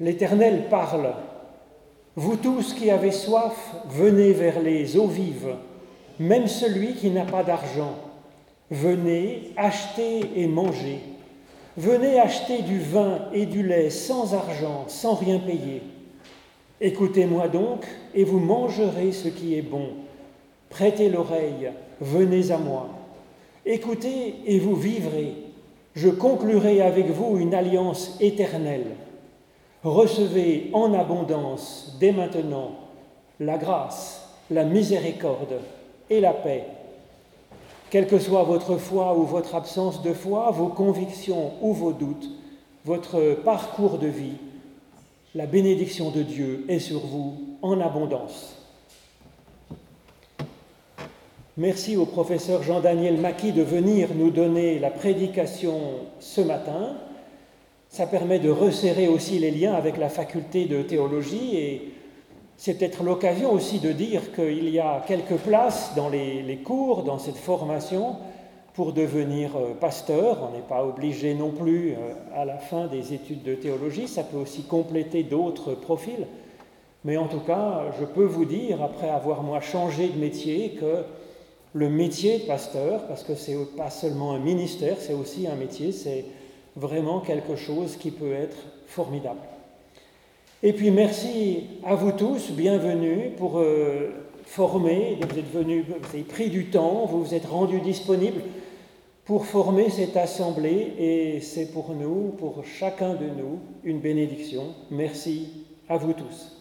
L'Éternel parle. Vous tous qui avez soif, venez vers les eaux vives, même celui qui n'a pas d'argent. Venez, achetez et mangez. Venez acheter du vin et du lait sans argent, sans rien payer. Écoutez-moi donc, et vous mangerez ce qui est bon. Prêtez l'oreille, venez à moi. Écoutez et vous vivrez. Je conclurai avec vous une alliance éternelle. Recevez en abondance dès maintenant la grâce, la miséricorde et la paix. Quelle que soit votre foi ou votre absence de foi, vos convictions ou vos doutes, votre parcours de vie, la bénédiction de Dieu est sur vous en abondance. Merci au professeur Jean-Daniel Maquis de venir nous donner la prédication ce matin. Ça permet de resserrer aussi les liens avec la faculté de théologie et c'est peut-être l'occasion aussi de dire qu'il y a quelques places dans les, cours, dans cette formation, pour devenir euh, pasteur. On n'est pas obligé non plus euh, à la fin des études de théologie, ça peut aussi compléter d'autres profils. Mais en tout cas, je peux vous dire, après avoir moi changé de métier, que le métier de pasteur, parce que c'est pas seulement un ministère, c'est aussi un métier, c'est vraiment quelque chose qui peut être formidable. Et puis merci à vous tous, bienvenue pour euh, former. Vous êtes venus, vous avez pris du temps, vous vous êtes rendus disponibles pour former cette assemblée et c'est pour nous, pour chacun de nous, une bénédiction. Merci à vous tous.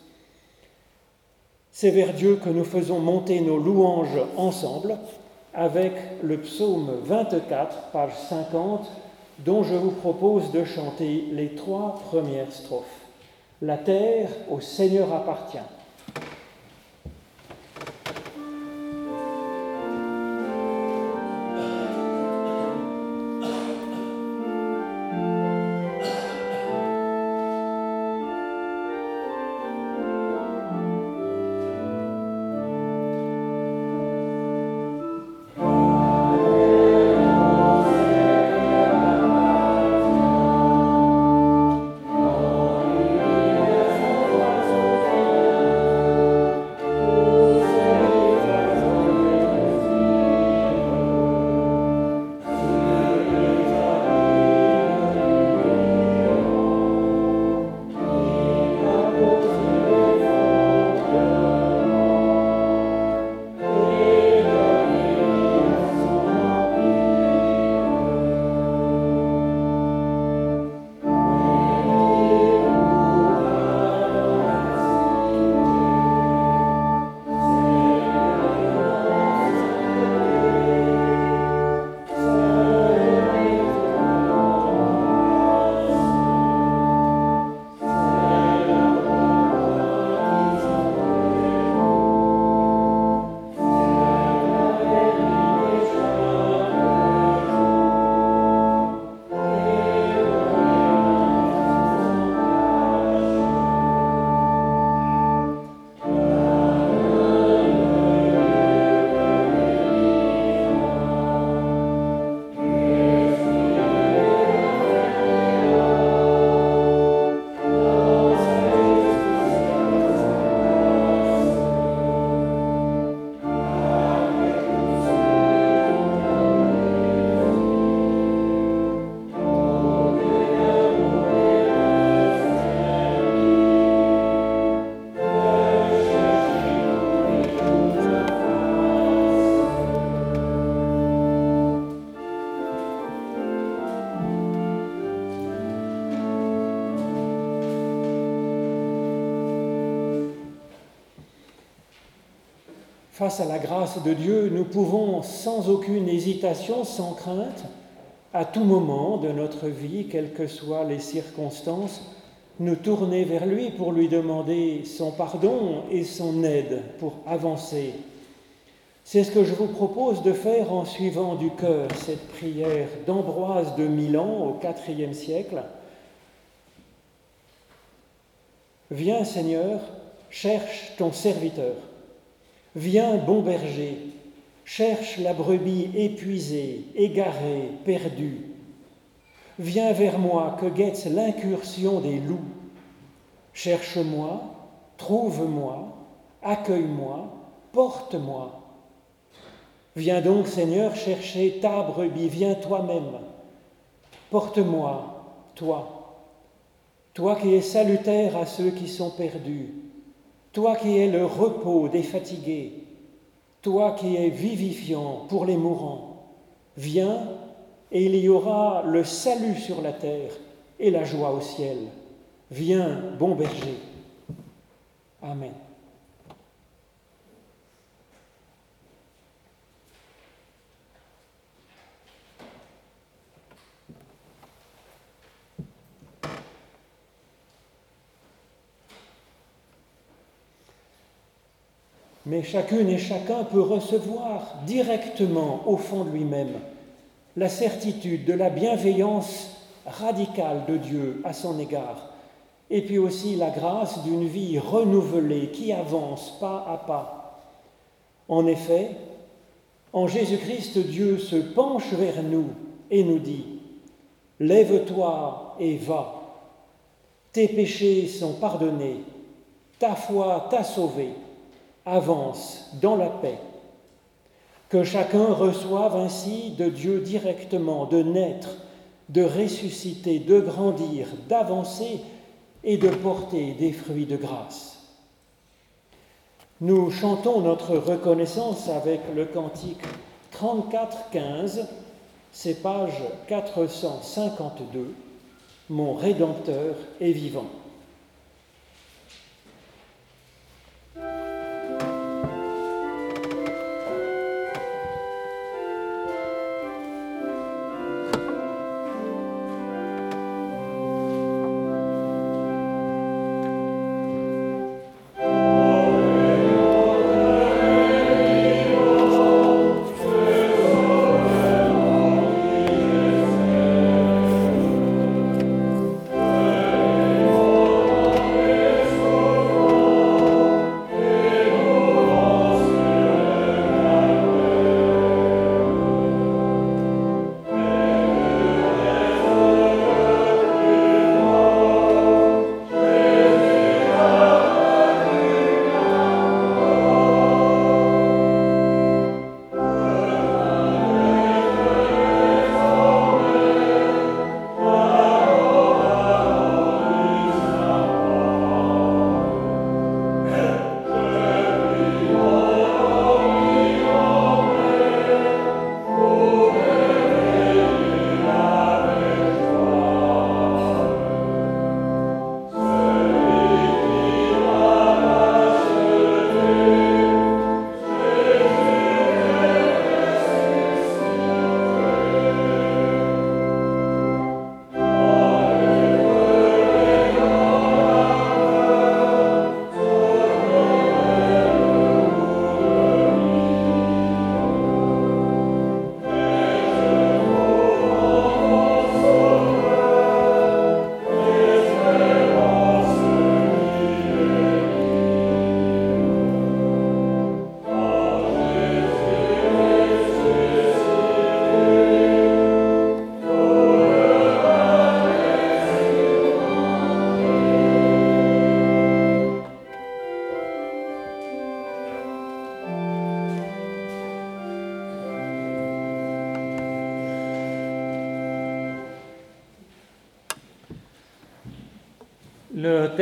C'est vers Dieu que nous faisons monter nos louanges ensemble avec le psaume 24, page 50, dont je vous propose de chanter les trois premières strophes. La terre au Seigneur appartient. Face à la grâce de Dieu, nous pouvons sans aucune hésitation, sans crainte, à tout moment de notre vie, quelles que soient les circonstances, nous tourner vers lui pour lui demander son pardon et son aide pour avancer. C'est ce que je vous propose de faire en suivant du cœur cette prière d'Ambroise de Milan au IVe siècle. Viens Seigneur, cherche ton serviteur. Viens, bon berger, cherche la brebis épuisée, égarée, perdue. Viens vers moi que guette l'incursion des loups. Cherche-moi, trouve-moi, accueille-moi, porte-moi. Viens donc, Seigneur, chercher ta brebis, viens toi-même. Porte-moi, toi, toi qui es salutaire à ceux qui sont perdus, toi qui es le repos des fatigués, toi qui es vivifiant pour les mourants. Viens et il y aura le salut sur la terre et la joie au ciel. Viens, bon berger. Amen. Mais chacune et chacun peut recevoir directement au fond de lui-même la certitude de la bienveillance radicale de Dieu à son égard, et puis aussi la grâce d'une vie renouvelée qui avance pas à pas. En effet, en Jésus-Christ, Dieu se penche vers nous et nous dit, Lève-toi et va, tes péchés sont pardonnés, ta foi t'a sauvé, avance dans la paix. Que chacun reçoive ainsi de Dieu directement, de naître, de ressusciter, de grandir, d'avancer et de porter des fruits de grâce. Nous chantons notre reconnaissance avec le cantique 34-15, c'est page 452, Mon Rédempteur est vivant.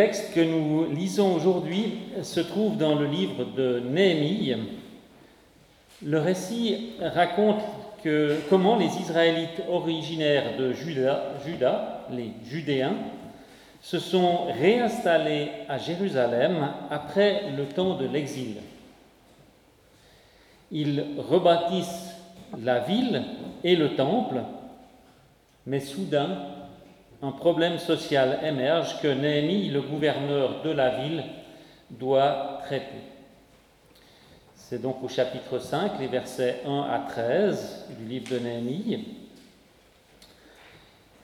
Texte que nous lisons aujourd'hui se trouve dans le livre de Néhémie. Le récit raconte comment les Israélites originaires de Juda, Juda, les Judéens, se sont réinstallés à Jérusalem après le temps de l'exil. Ils rebâtissent la ville et le temple, mais soudain, un problème social émerge que Néhémie, le gouverneur de la ville, doit traiter. C'est donc au chapitre 5, les versets 1 à 13 du livre de Néhémie.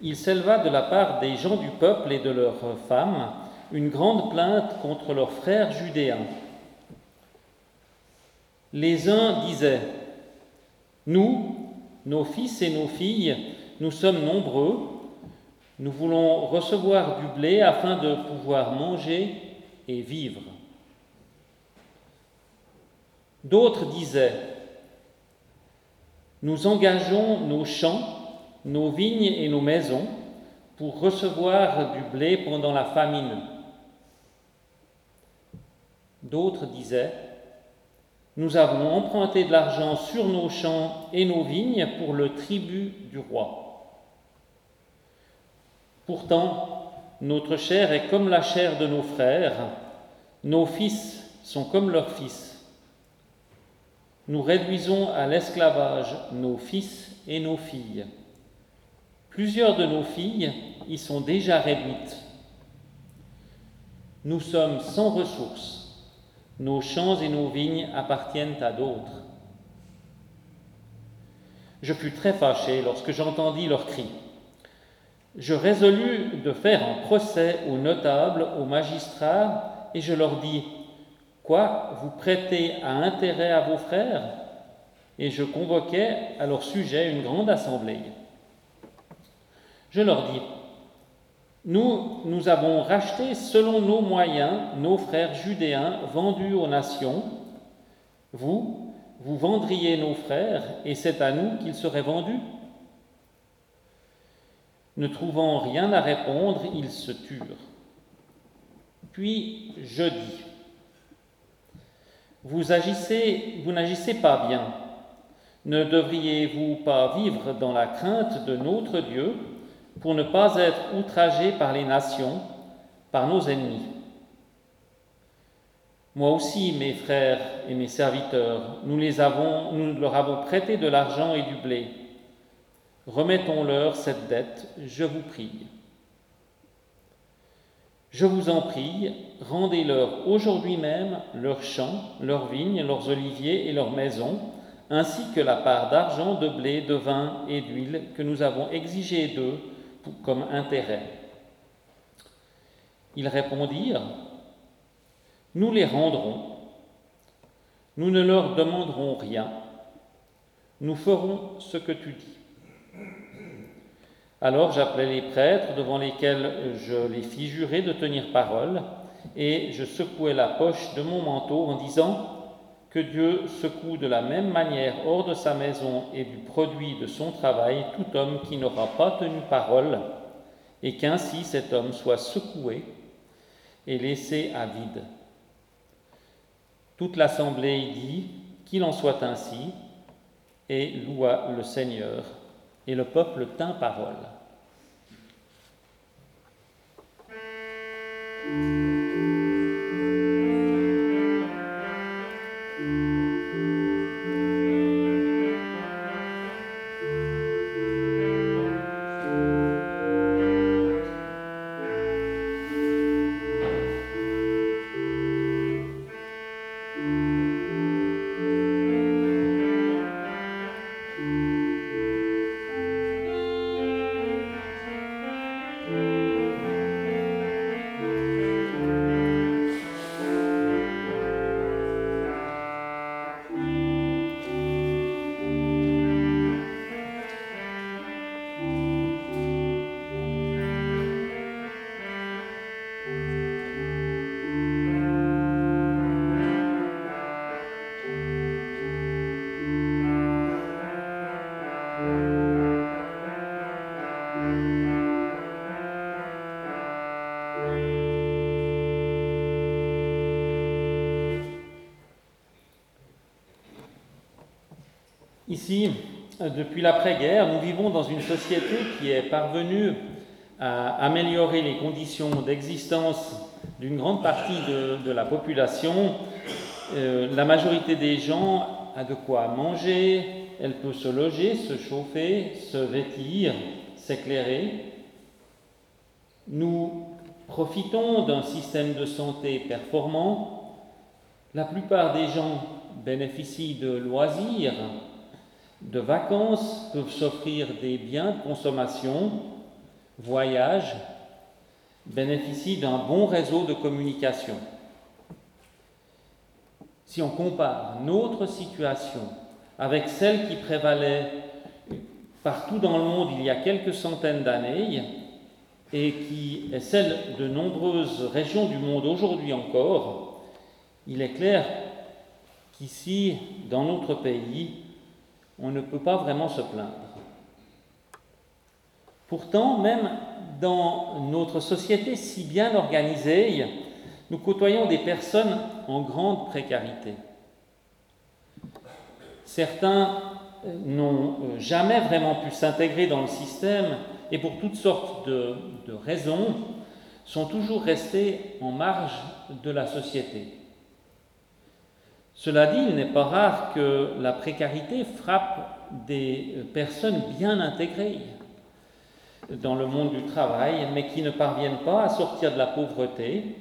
Il s'éleva de la part des gens du peuple et de leurs femmes une grande plainte contre leurs frères judéens. Les uns disaient, Nous, nos fils et nos filles, nous sommes nombreux, Nous voulons recevoir du blé afin de pouvoir manger et vivre. D'autres disaient, nous engageons nos champs, nos vignes et nos maisons pour recevoir du blé pendant la famine. D'autres disaient, nous avons emprunté de l'argent sur nos champs et nos vignes pour le tribut du roi. Pourtant, notre chair est comme la chair de nos frères, nos fils sont comme leurs fils. Nous réduisons à l'esclavage nos fils et nos filles. Plusieurs de nos filles y sont déjà réduites. Nous sommes sans ressources. Nos champs et nos vignes appartiennent à d'autres. Je fus très fâché lorsque j'entendis leurs cris je résolus de faire un procès aux notables, aux magistrats, et je leur dis, Quoi, vous prêtez à intérêt à vos frères? Et je convoquai à leur sujet une grande assemblée. Je leur dis, nous, nous avons racheté selon nos moyens nos frères judéens vendus aux nations. Vous, vous vendriez nos frères, et c'est à nous qu'ils seraient vendus ne trouvant rien à répondre, ils se turent. Puis je dis, vous agissez, vous n'agissez pas bien. Ne devriez-vous pas vivre dans la crainte de notre Dieu pour ne pas être outragés par les nations, par nos ennemis? Moi aussi, mes frères et mes serviteurs, nous, leur avons prêté de l'argent et du blé Remettons-leur cette dette, je vous prie. Je vous en prie, rendez-leur aujourd'hui même leurs champs, leurs vignes, leurs oliviers et leurs maisons, ainsi que la part d'argent, de blé, de vin et d'huile que nous avons exigé d'eux comme intérêt. Ils répondirent, Nous les rendrons, nous ne leur demanderons rien, nous ferons ce que tu dis. Alors j'appelai les prêtres devant lesquels je les fis jurer de tenir parole, et je secouai la poche de mon manteau en disant que Dieu secoue de la même manière hors de sa maison et du produit de son travail tout homme qui n'aura pas tenu parole, et qu'ainsi cet homme soit secoué et laissé à vide. Toute l'assemblée dit qu'il en soit ainsi, et loua le Seigneur et le peuple tint parole. Ici, depuis l'après-guerre, nous vivons dans une société qui est parvenue à améliorer les conditions d'existence d'une grande partie de, la population. Euh, la majorité des gens a de quoi manger, elle peut se loger, se chauffer, se vêtir, s'éclairer. Nous profitons d'un système de santé performant. La plupart des gens bénéficient de loisirs, de vacances, peuvent s'offrir des biens de consommation, voyagent, bénéficient d'un bon réseau de communication. Si on compare notre situation avec celle qui prévalait partout dans le monde il y a quelques centaines d'années, et qui est celle de nombreuses régions du monde aujourd'hui encore, il est clair qu'ici, dans notre pays, on ne peut pas vraiment se plaindre. Pourtant, même dans notre société si bien organisée, nous côtoyons des personnes en grande précarité. Certains n'ont jamais vraiment pu s'intégrer dans le système et pour toutes sortes de, de, raisons sont toujours restés en marge de la société. Cela dit, il n'est pas rare que la précarité frappe des personnes bien intégrées dans le monde du travail, mais qui ne parviennent pas à sortir de la pauvreté,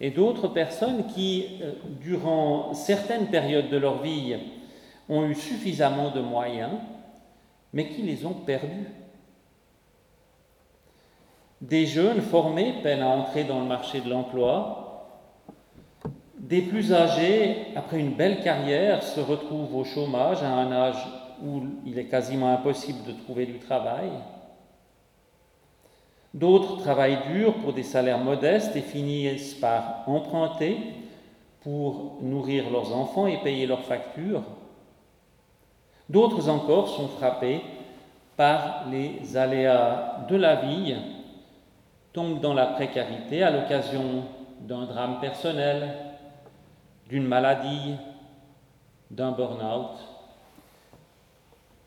et d'autres personnes qui, euh, durant certaines périodes de leur vie, ont eu suffisamment de moyens, mais qui les ont perdus. Des jeunes formés peinent à entrer dans le marché de l'emploi, des plus âgés, après une belle carrière, se retrouvent au chômage à un âge où il est quasiment impossible de trouver du travail. D'autres travaillent dur pour des salaires modestes et finissent par emprunter pour nourrir leurs enfants et payer leurs factures. D'autres encore sont frappés par les aléas de la vie, tombent dans la précarité à l'occasion d'un drame personnel, d'une maladie, d'un burn-out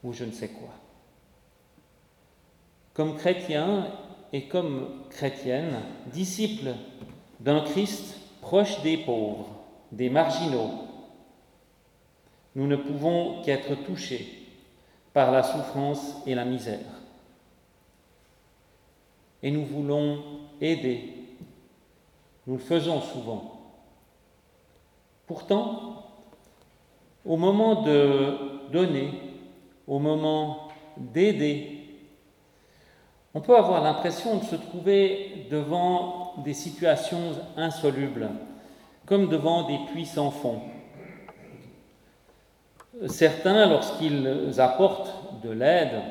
ou je ne sais quoi. Comme chrétiens, et comme chrétienne, disciple d'un Christ proche des pauvres, des marginaux, nous ne pouvons qu'être touchés par la souffrance et la misère. Et nous voulons aider. Nous le faisons souvent. Pourtant, au moment de donner, au moment d'aider, on peut avoir l'impression de se trouver devant des situations insolubles, comme devant des puits sans fond. Certains, lorsqu'ils apportent de l'aide,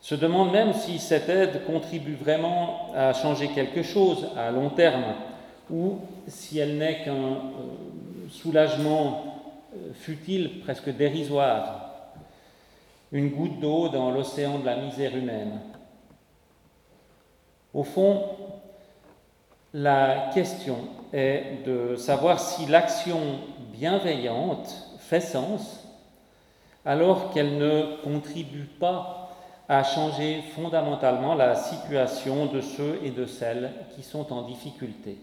se demandent même si cette aide contribue vraiment à changer quelque chose à long terme, ou si elle n'est qu'un euh, soulagement euh, futile, presque dérisoire, une goutte d'eau dans l'océan de la misère humaine. Au fond, la question est de savoir si l'action bienveillante fait sens alors qu'elle ne contribue pas à changer fondamentalement la situation de ceux et de celles qui sont en difficulté.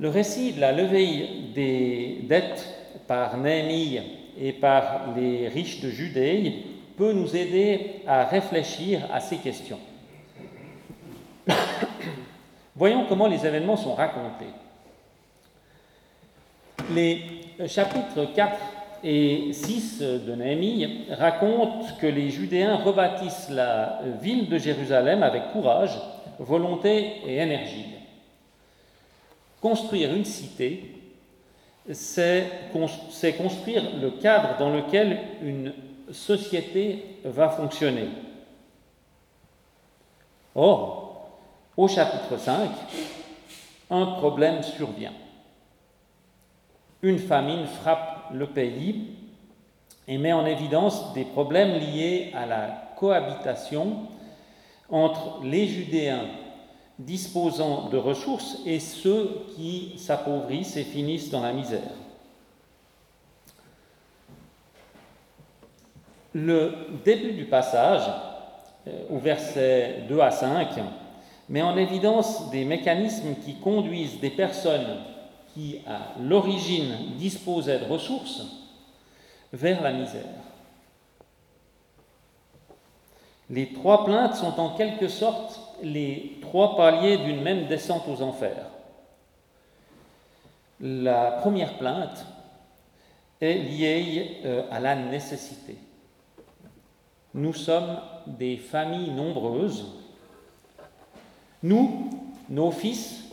Le récit de la levée des dettes par Néhémie et par les riches de Judée peut nous aider à réfléchir à ces questions. Voyons comment les événements sont racontés. Les chapitres 4 et 6 de Néhémie racontent que les Judéens rebâtissent la ville de Jérusalem avec courage, volonté et énergie. Construire une cité, c'est construire le cadre dans lequel une société va fonctionner. Or, au chapitre 5, un problème survient. Une famine frappe le pays et met en évidence des problèmes liés à la cohabitation entre les Judéens disposant de ressources et ceux qui s'appauvrissent et finissent dans la misère. Le début du passage, euh, au verset 2 à 5, met en évidence des mécanismes qui conduisent des personnes qui, à l'origine, disposaient de ressources vers la misère. Les trois plaintes sont en quelque sorte les trois paliers d'une même descente aux enfers. La première plainte est liée euh, à la nécessité. Nous sommes des familles nombreuses. Nous, nos fils,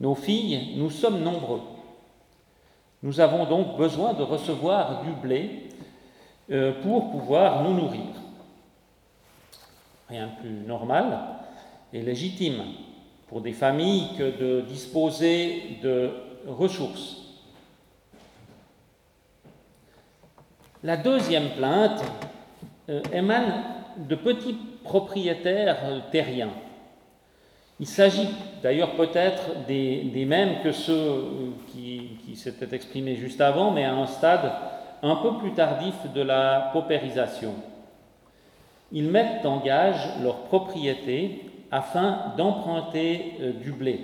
nos filles, nous sommes nombreux. Nous avons donc besoin de recevoir du blé euh, pour pouvoir nous nourrir. Rien de plus normal et légitime pour des familles que de disposer de ressources. La deuxième plainte euh, émane de petits propriétaires terriens. Il s'agit d'ailleurs peut-être des, mêmes que ceux euh, qui, qui s'étaient exprimés juste avant, mais à un stade un peu plus tardif de la paupérisation. Ils mettent en gage leur propriété afin d'emprunter euh, du blé.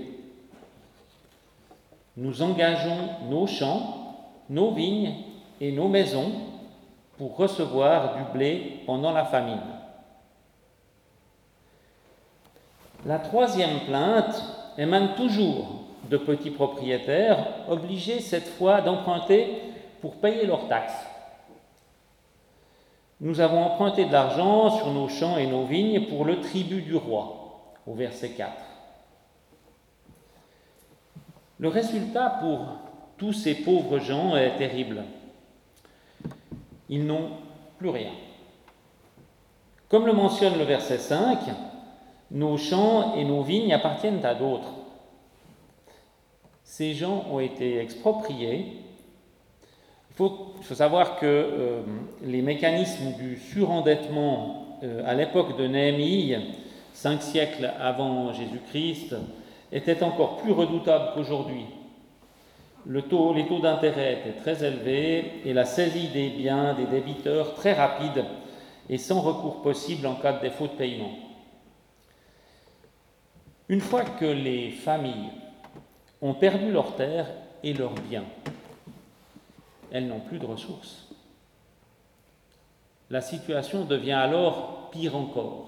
Nous engageons nos champs, nos vignes et nos maisons pour recevoir du blé pendant la famine. La troisième plainte émane toujours de petits propriétaires obligés cette fois d'emprunter pour payer leurs taxes. Nous avons emprunté de l'argent sur nos champs et nos vignes pour le tribut du roi au verset 4. Le résultat pour tous ces pauvres gens est terrible. Ils n'ont plus rien. Comme le mentionne le verset 5, nos champs et nos vignes appartiennent à d'autres. Ces gens ont été expropriés. Il faut, savoir que euh, les mécanismes du surendettement euh, à l'époque de Néhémie cinq siècles avant Jésus-Christ, était encore plus redoutable qu'aujourd'hui. Les taux d'intérêt étaient très élevés et la saisie des biens des débiteurs très rapide et sans recours possible en cas de défaut de paiement. Une fois que les familles ont perdu leurs terres et leurs biens, elles n'ont plus de ressources. La situation devient alors pire encore.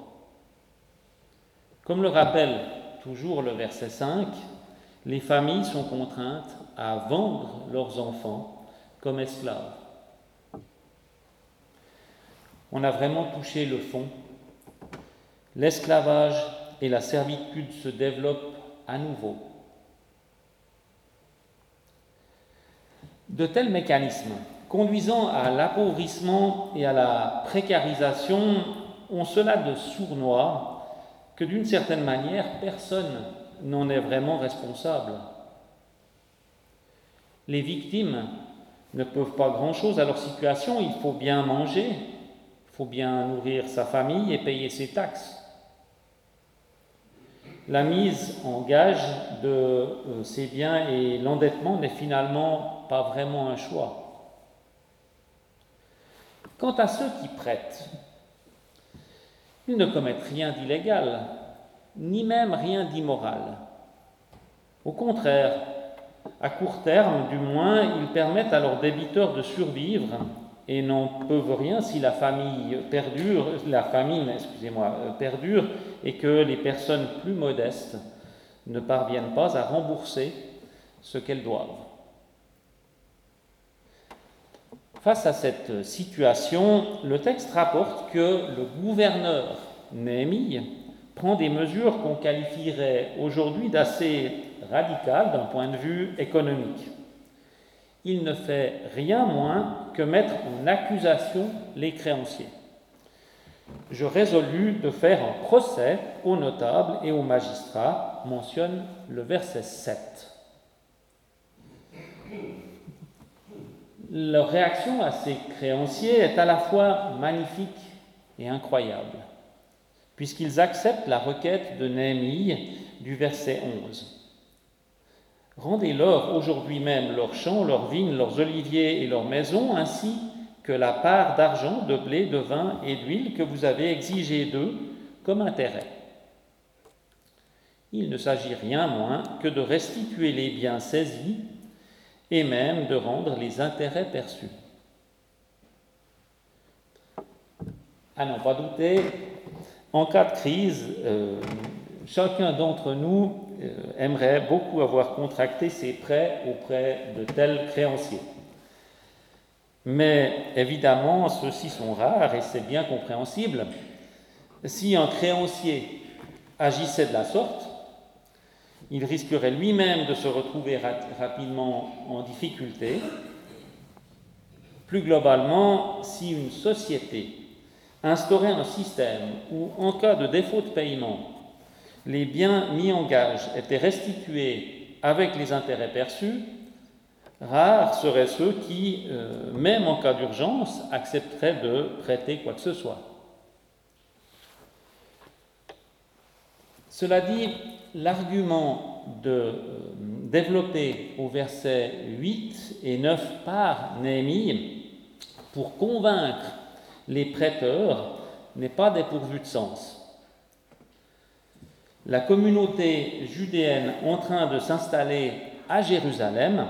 Comme le rappelle toujours le verset 5, les familles sont contraintes à vendre leurs enfants comme esclaves. On a vraiment touché le fond. L'esclavage et la servitude se développent à nouveau. De tels mécanismes, conduisant à l'appauvrissement et à la précarisation, ont cela de sournois que d'une certaine manière, personne n'en est vraiment responsable. Les victimes ne peuvent pas grand-chose à leur situation, il faut bien manger, il faut bien nourrir sa famille et payer ses taxes. La mise en gage de euh, ces biens et l'endettement n'est finalement pas vraiment un choix. Quant à ceux qui prêtent, ils ne commettent rien d'illégal, ni même rien d'immoral. Au contraire, à court terme du moins, ils permettent à leurs débiteurs de survivre et n'en peuvent rien si la famille famine, euh, perdure et que les personnes plus modestes ne parviennent pas à rembourser ce qu'elles doivent. Face à cette situation, le texte rapporte que le gouverneur Néhémie prend des mesures qu'on qualifierait aujourd'hui d'assez radicales d'un point de vue économique. Il ne fait rien moins que mettre en accusation les créanciers. Je résolus de faire un procès aux notables et aux magistrats, mentionne le verset 7. Leur réaction à ces créanciers est à la fois magnifique et incroyable, puisqu'ils acceptent la requête de Néhémie du verset 11. Rendez-leur aujourd'hui même leurs champs, leurs vignes, leurs oliviers et leurs maisons, ainsi que la part d'argent, de blé, de vin et d'huile que vous avez exigé d'eux comme intérêt. Il ne s'agit rien moins que de restituer les biens saisis et même de rendre les intérêts perçus. À n'en pas douter, en cas de crise, euh, chacun d'entre nous euh, aimerait beaucoup avoir contracté ses prêts auprès de tels créanciers. Mais évidemment, ceux-ci sont rares et c'est bien compréhensible. Si un créancier agissait de la sorte, il risquerait lui-même de se retrouver rapidement en difficulté. Plus globalement, si une société instaurer un système où, en cas de défaut de paiement, les biens mis en gage étaient restitués avec les intérêts perçus, rares seraient ceux qui, euh, même en cas d'urgence, accepteraient de prêter quoi que ce soit. Cela dit, l'argument euh, développer au verset 8 et 9 par Néhémie pour convaincre les prêteurs n'est pas dépourvu de sens. La communauté judéenne en train de s'installer à Jérusalem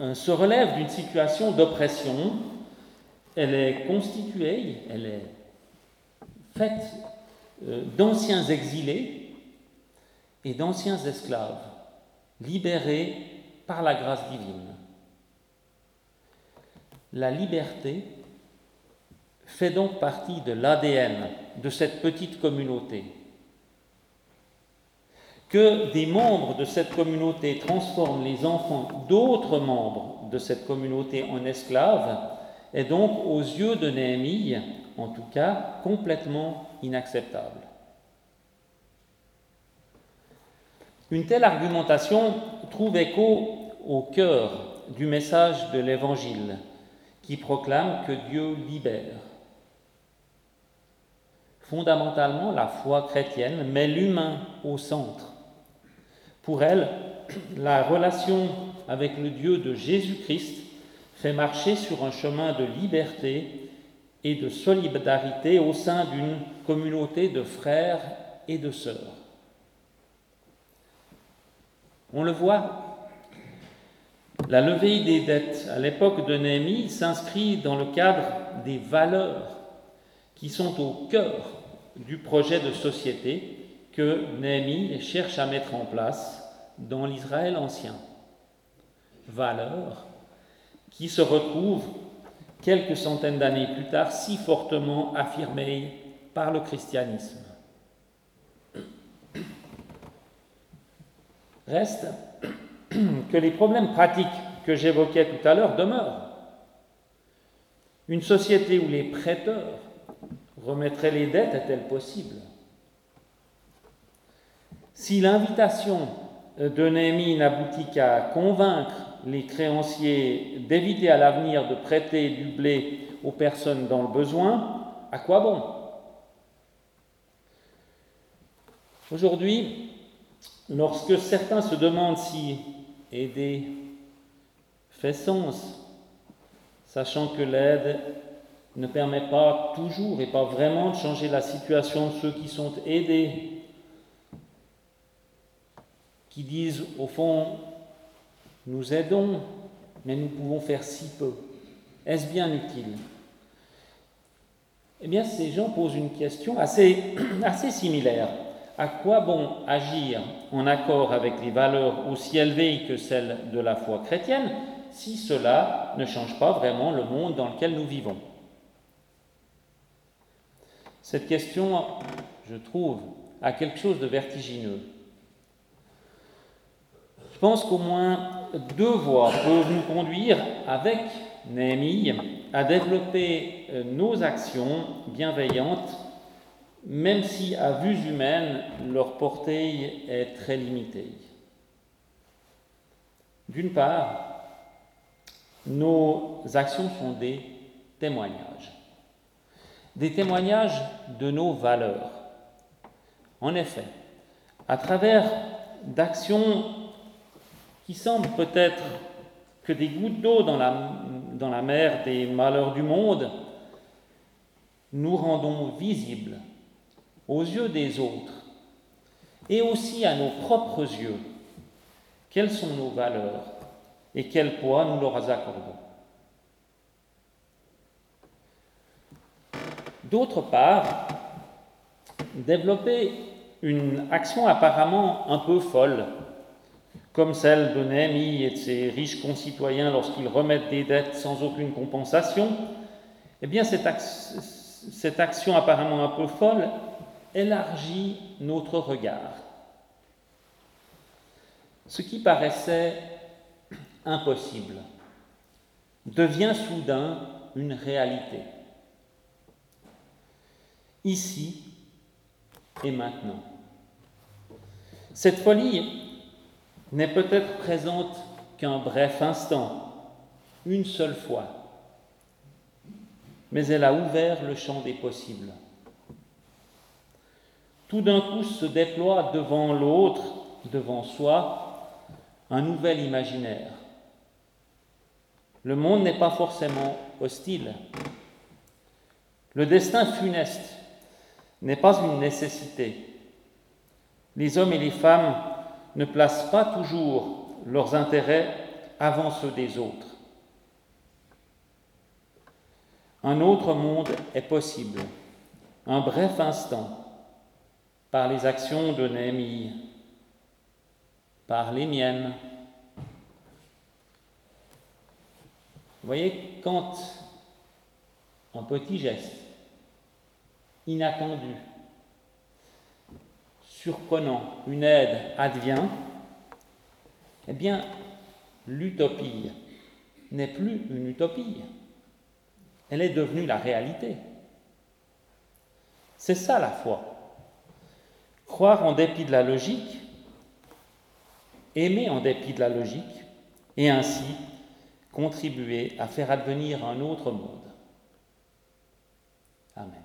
euh, se relève d'une situation d'oppression. Elle est constituée, elle est faite euh, d'anciens exilés et d'anciens esclaves, libérés par la grâce divine. La liberté fait donc partie de l'ADN de cette petite communauté. Que des membres de cette communauté transforment les enfants d'autres membres de cette communauté en esclaves est donc aux yeux de Néhémie, en tout cas, complètement inacceptable. Une telle argumentation trouve écho au cœur du message de l'Évangile qui proclame que Dieu libère. Fondamentalement, la foi chrétienne met l'humain au centre. Pour elle, la relation avec le Dieu de Jésus-Christ fait marcher sur un chemin de liberté et de solidarité au sein d'une communauté de frères et de sœurs. On le voit, la levée des dettes à l'époque de Néhémie s'inscrit dans le cadre des valeurs qui sont au cœur du projet de société que Néhémie cherche à mettre en place dans l'Israël ancien. Valeurs qui se retrouvent quelques centaines d'années plus tard si fortement affirmées par le christianisme. Reste que les problèmes pratiques que j'évoquais tout à l'heure demeurent. Une société où les prêteurs remettrait les dettes est-elle possible? Si l'invitation de Néhémie n'aboutit qu'à convaincre les créanciers d'éviter à l'avenir de prêter du blé aux personnes dans le besoin, à quoi bon? Aujourd'hui, lorsque certains se demandent si aider fait sens, sachant que l'aide ne permet pas toujours et pas vraiment de changer la situation de ceux qui sont aidés, qui disent au fond, nous aidons, mais nous pouvons faire si peu. Est-ce bien utile? Eh bien, ces gens posent une question assez, assez similaire. À quoi bon agir en accord avec les valeurs aussi élevées que celles de la foi chrétienne si cela ne change pas vraiment le monde dans lequel nous vivons? Cette question, je trouve, a quelque chose de vertigineux. Je pense qu'au moins deux voies peuvent nous conduire, avec Néhémie, à développer euh, nos actions bienveillantes, même si à vue humaine, leur portée est très limitée. D'une part, nos actions sont des témoignages des témoignages de nos valeurs. En effet, à travers d'actions qui semblent peut-être que des gouttes d'eau dans la, dans la mer des malheurs du monde, nous rendons visibles aux yeux des autres et aussi à nos propres yeux quelles sont nos valeurs et quel poids nous leur accordons. D'autre part, développer une action apparemment un peu folle, comme celle de Néhémie et de ses riches concitoyens lorsqu'ils remettent des dettes sans aucune compensation, eh bien cette, cette action apparemment un peu folle élargit notre regard. Ce qui paraissait impossible devient soudain une réalité. ici et maintenant. Cette folie n'est peut-être présente qu'un bref instant, une seule fois, mais elle a ouvert le champ des possibles. Tout d'un coup se déploie devant l'autre, devant soi, un nouvel imaginaire. Le monde n'est pas forcément hostile. Le destin funeste n'est pas une nécessité. Les hommes et les femmes ne placent pas toujours leurs intérêts avant ceux des autres. Un autre monde est possible, un bref instant, par les actions de Néhémie, par les miennes. Vous voyez, quand un petit geste inattendu, surprenant, une aide advient, eh bien, l'utopie n'est plus une utopie, elle est devenue la réalité. C'est ça la foi. Croire en dépit de la logique, aimer en dépit de la logique, et ainsi contribuer à faire advenir un autre monde. Amen.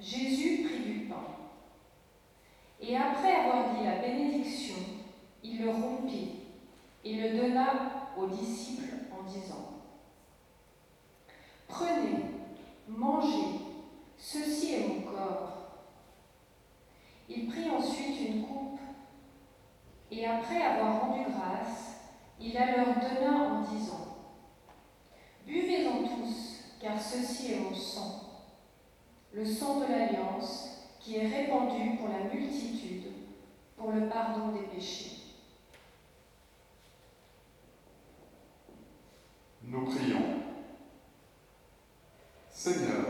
Jésus prit du pain. Et après avoir dit la bénédiction, il le rompit et le donna aux disciples en disant, Prenez, mangez, ceci est mon corps. Il prit ensuite une coupe et après avoir rendu grâce, il la leur donna en disant, Buvez-en tous, car ceci est mon sang le sang de l'alliance qui est répandu pour la multitude, pour le pardon des péchés. Nous prions. Seigneur,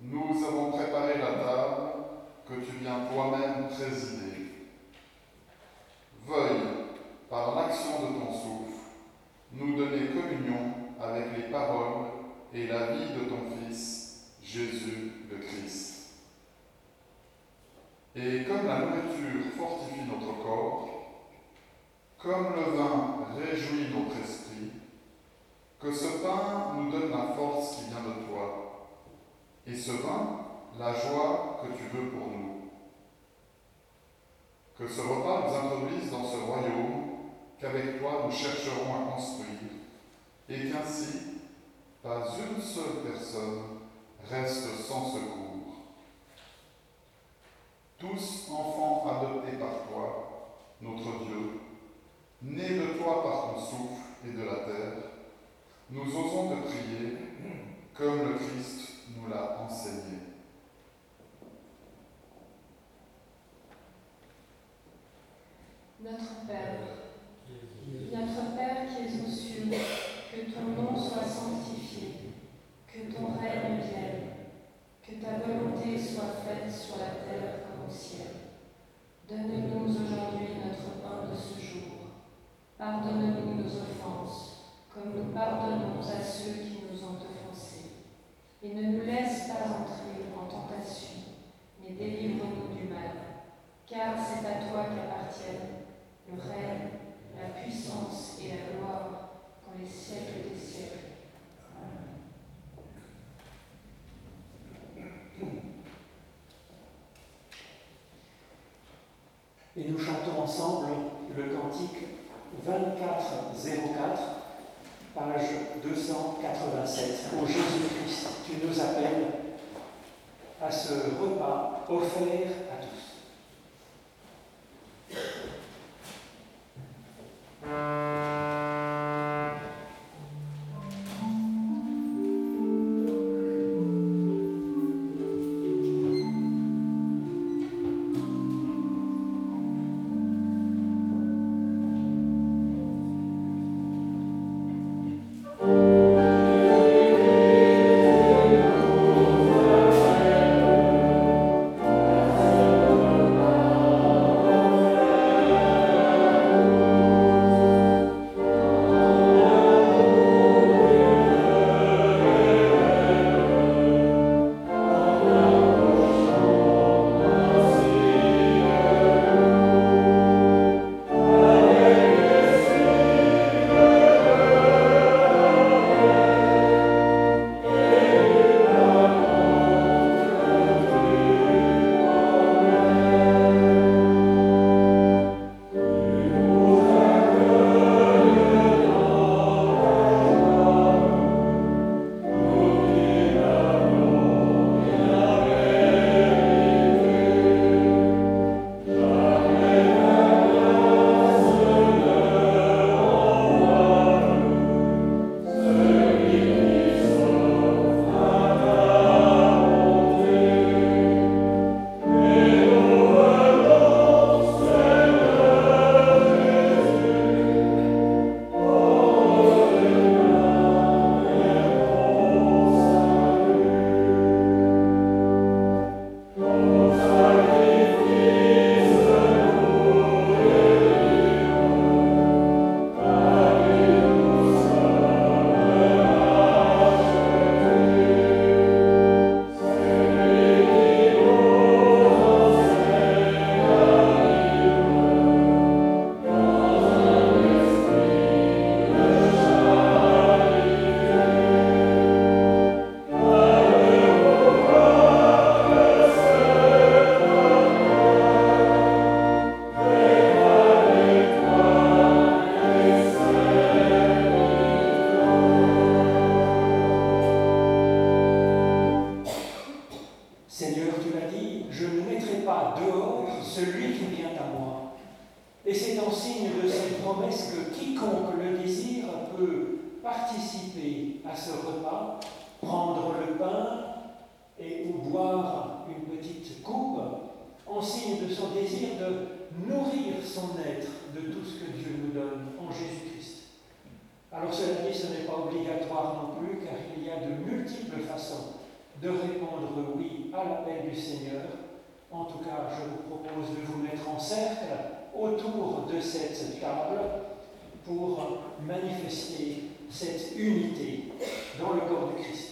nous avons préparé la table que tu viens toi-même présider. Veuille, par l'action de ton souffle, nous donner communion avec les paroles et la vie de ton Fils Jésus le Christ. Et comme la nourriture fortifie notre corps, comme le vin réjouit notre esprit, que ce pain nous donne la force qui vient de toi, et ce vin, la joie que tu veux pour nous. Que ce repas nous introduise dans ce royaume qu'avec toi nous chercherons à construire, et qu'ainsi, pas une seule personne reste sans secours. Tous enfants adoptés par toi, notre Dieu, nés de toi par ton souffle et de la terre, nous osons te prier comme le Christ nous l'a enseigné. Notre Père, notre Père qui es aux cieux, que ton nom soit sanctifié que ton règne vienne, ta volonté soit faite sur la terre comme au ciel. Donne-nous aujourd'hui notre pain de ce jour. Pardonne-nous nos offenses, comme nous pardonnons à ceux qui nous ont offensés. Et ne nous laisse pas entrer en tentation, mais délivre-nous du mal. Car c'est à toi qu'appartiennent le règne, la puissance et la gloire pour les siècles des siècles. Et nous chantons ensemble le cantique 2404, page 287. Ô Jésus-Christ, tu nous appelles à ce repas offert être de tout ce que Dieu nous donne en Jésus-Christ. Alors cela dit, ce n'est pas obligatoire non plus, car il y a de multiples façons de répondre oui à l'appel du Seigneur. En tout cas, je vous propose de vous mettre en cercle autour de cette table pour manifester cette unité dans le corps du Christ.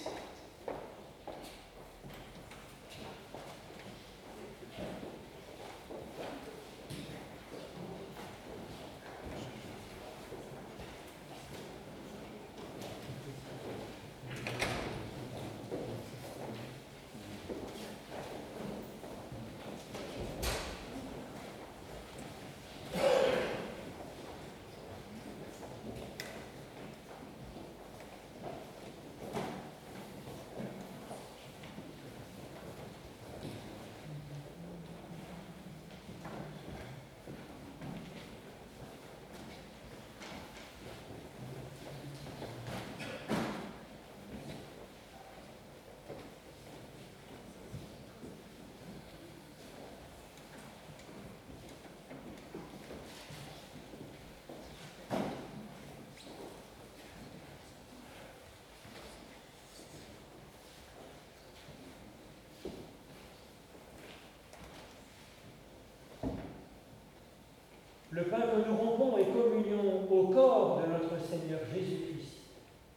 Le pain que nous rompons est communion au corps de notre Seigneur Jésus-Christ,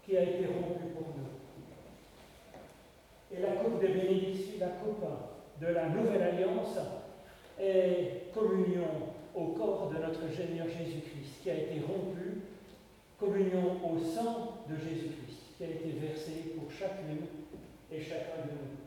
qui a été rompu pour nous. Et la coupe de bénédiction, la coupe de la nouvelle alliance, est communion au corps de notre Seigneur Jésus-Christ, qui a été rompu, communion au sang de Jésus-Christ, qui a été versé pour chacune et chacun de nous.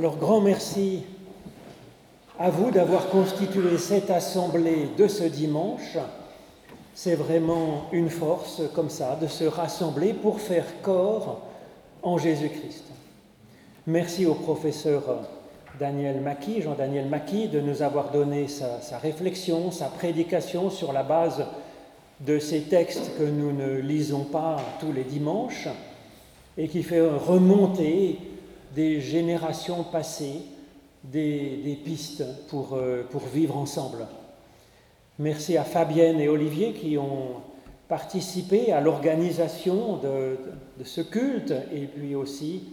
Alors grand merci à vous d'avoir constitué cette assemblée de ce dimanche. C'est vraiment une force comme ça de se rassembler pour faire corps en Jésus-Christ. Merci au professeur Daniel Maki, Jean-Daniel Maki, de nous avoir donné sa, sa, réflexion, sa prédication sur la base de ces textes que nous ne lisons pas tous les dimanches et qui fait remonter des générations passées, des, pistes pour, euh, pour, vivre ensemble. Merci à Fabienne et Olivier qui ont participé à l'organisation de, de, ce culte et puis aussi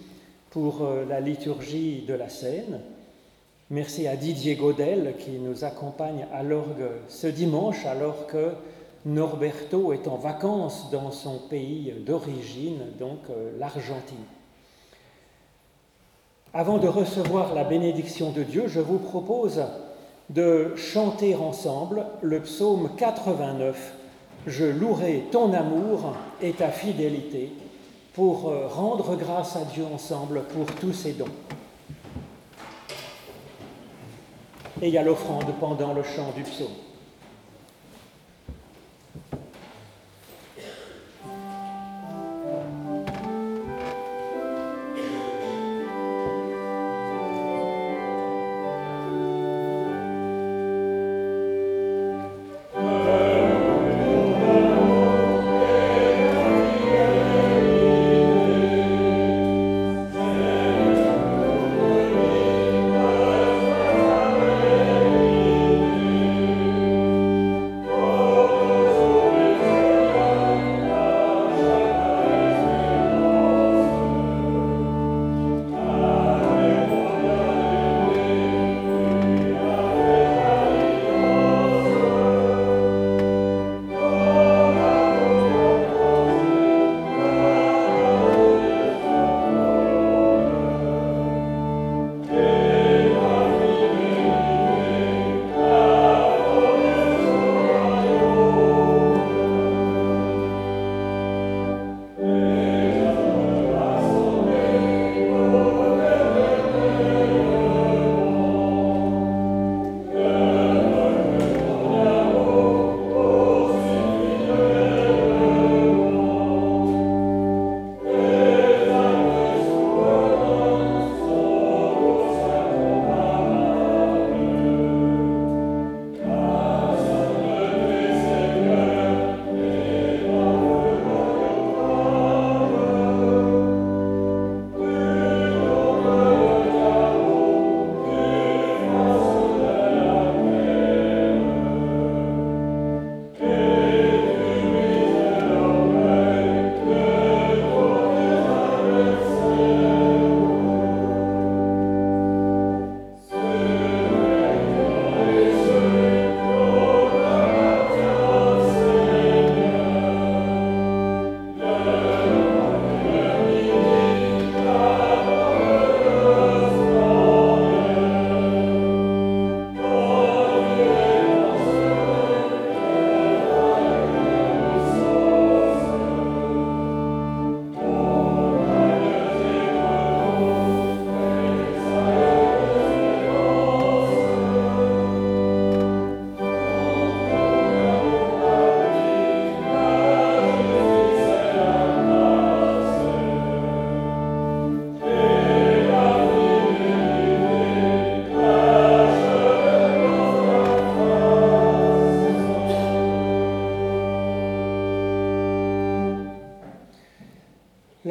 pour euh, la liturgie de la scène. Merci à Didier Godel qui nous accompagne à l'orgue ce dimanche alors que Norberto est en vacances dans son pays d'origine, donc euh, l'Argentine. Avant de recevoir la bénédiction de Dieu, je vous propose de chanter ensemble le psaume 89, Je louerai ton amour et ta fidélité, pour euh, rendre grâce à Dieu ensemble pour tous ses dons. Et il y a l'offrande pendant le chant du psaume.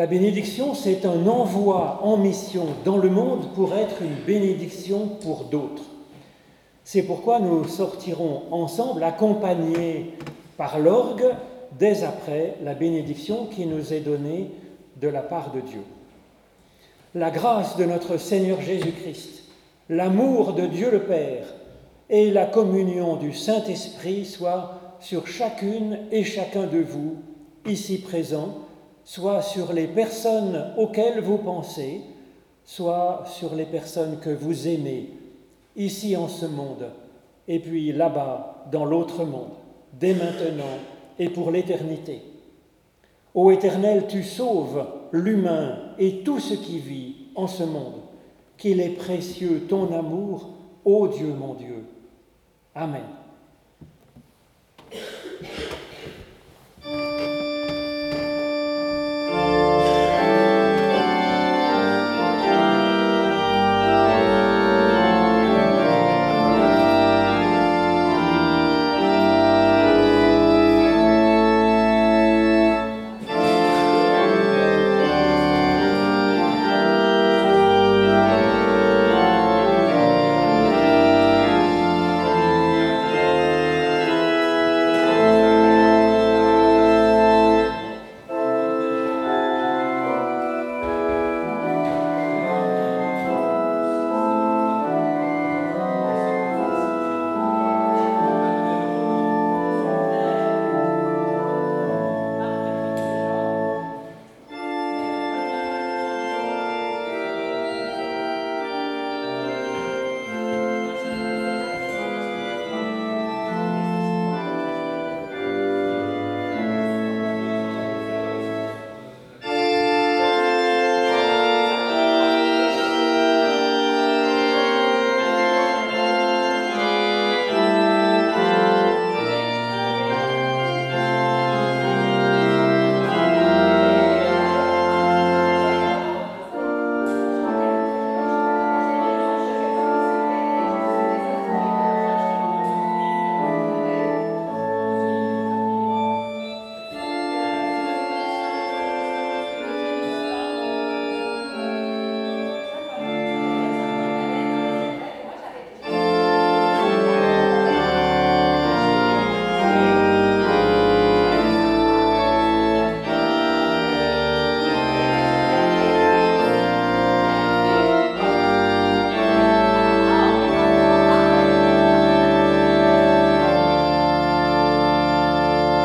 La bénédiction, c'est un envoi en mission dans le monde pour être une bénédiction pour d'autres. C'est pourquoi nous sortirons ensemble, accompagnés par l'orgue, dès après la bénédiction qui nous est donnée de la part de Dieu. La grâce de notre Seigneur Jésus-Christ, l'amour de Dieu le Père et la communion du Saint-Esprit soient sur chacune et chacun de vous, ici présents, soit sur les personnes auxquelles vous pensez, soit sur les personnes que vous aimez, ici en ce monde, et puis là-bas, dans l'autre monde, dès maintenant et pour l'éternité. Ô Éternel, tu sauves l'humain et tout ce qui vit en ce monde. Qu'il est précieux ton amour, ô Dieu mon Dieu. Amen.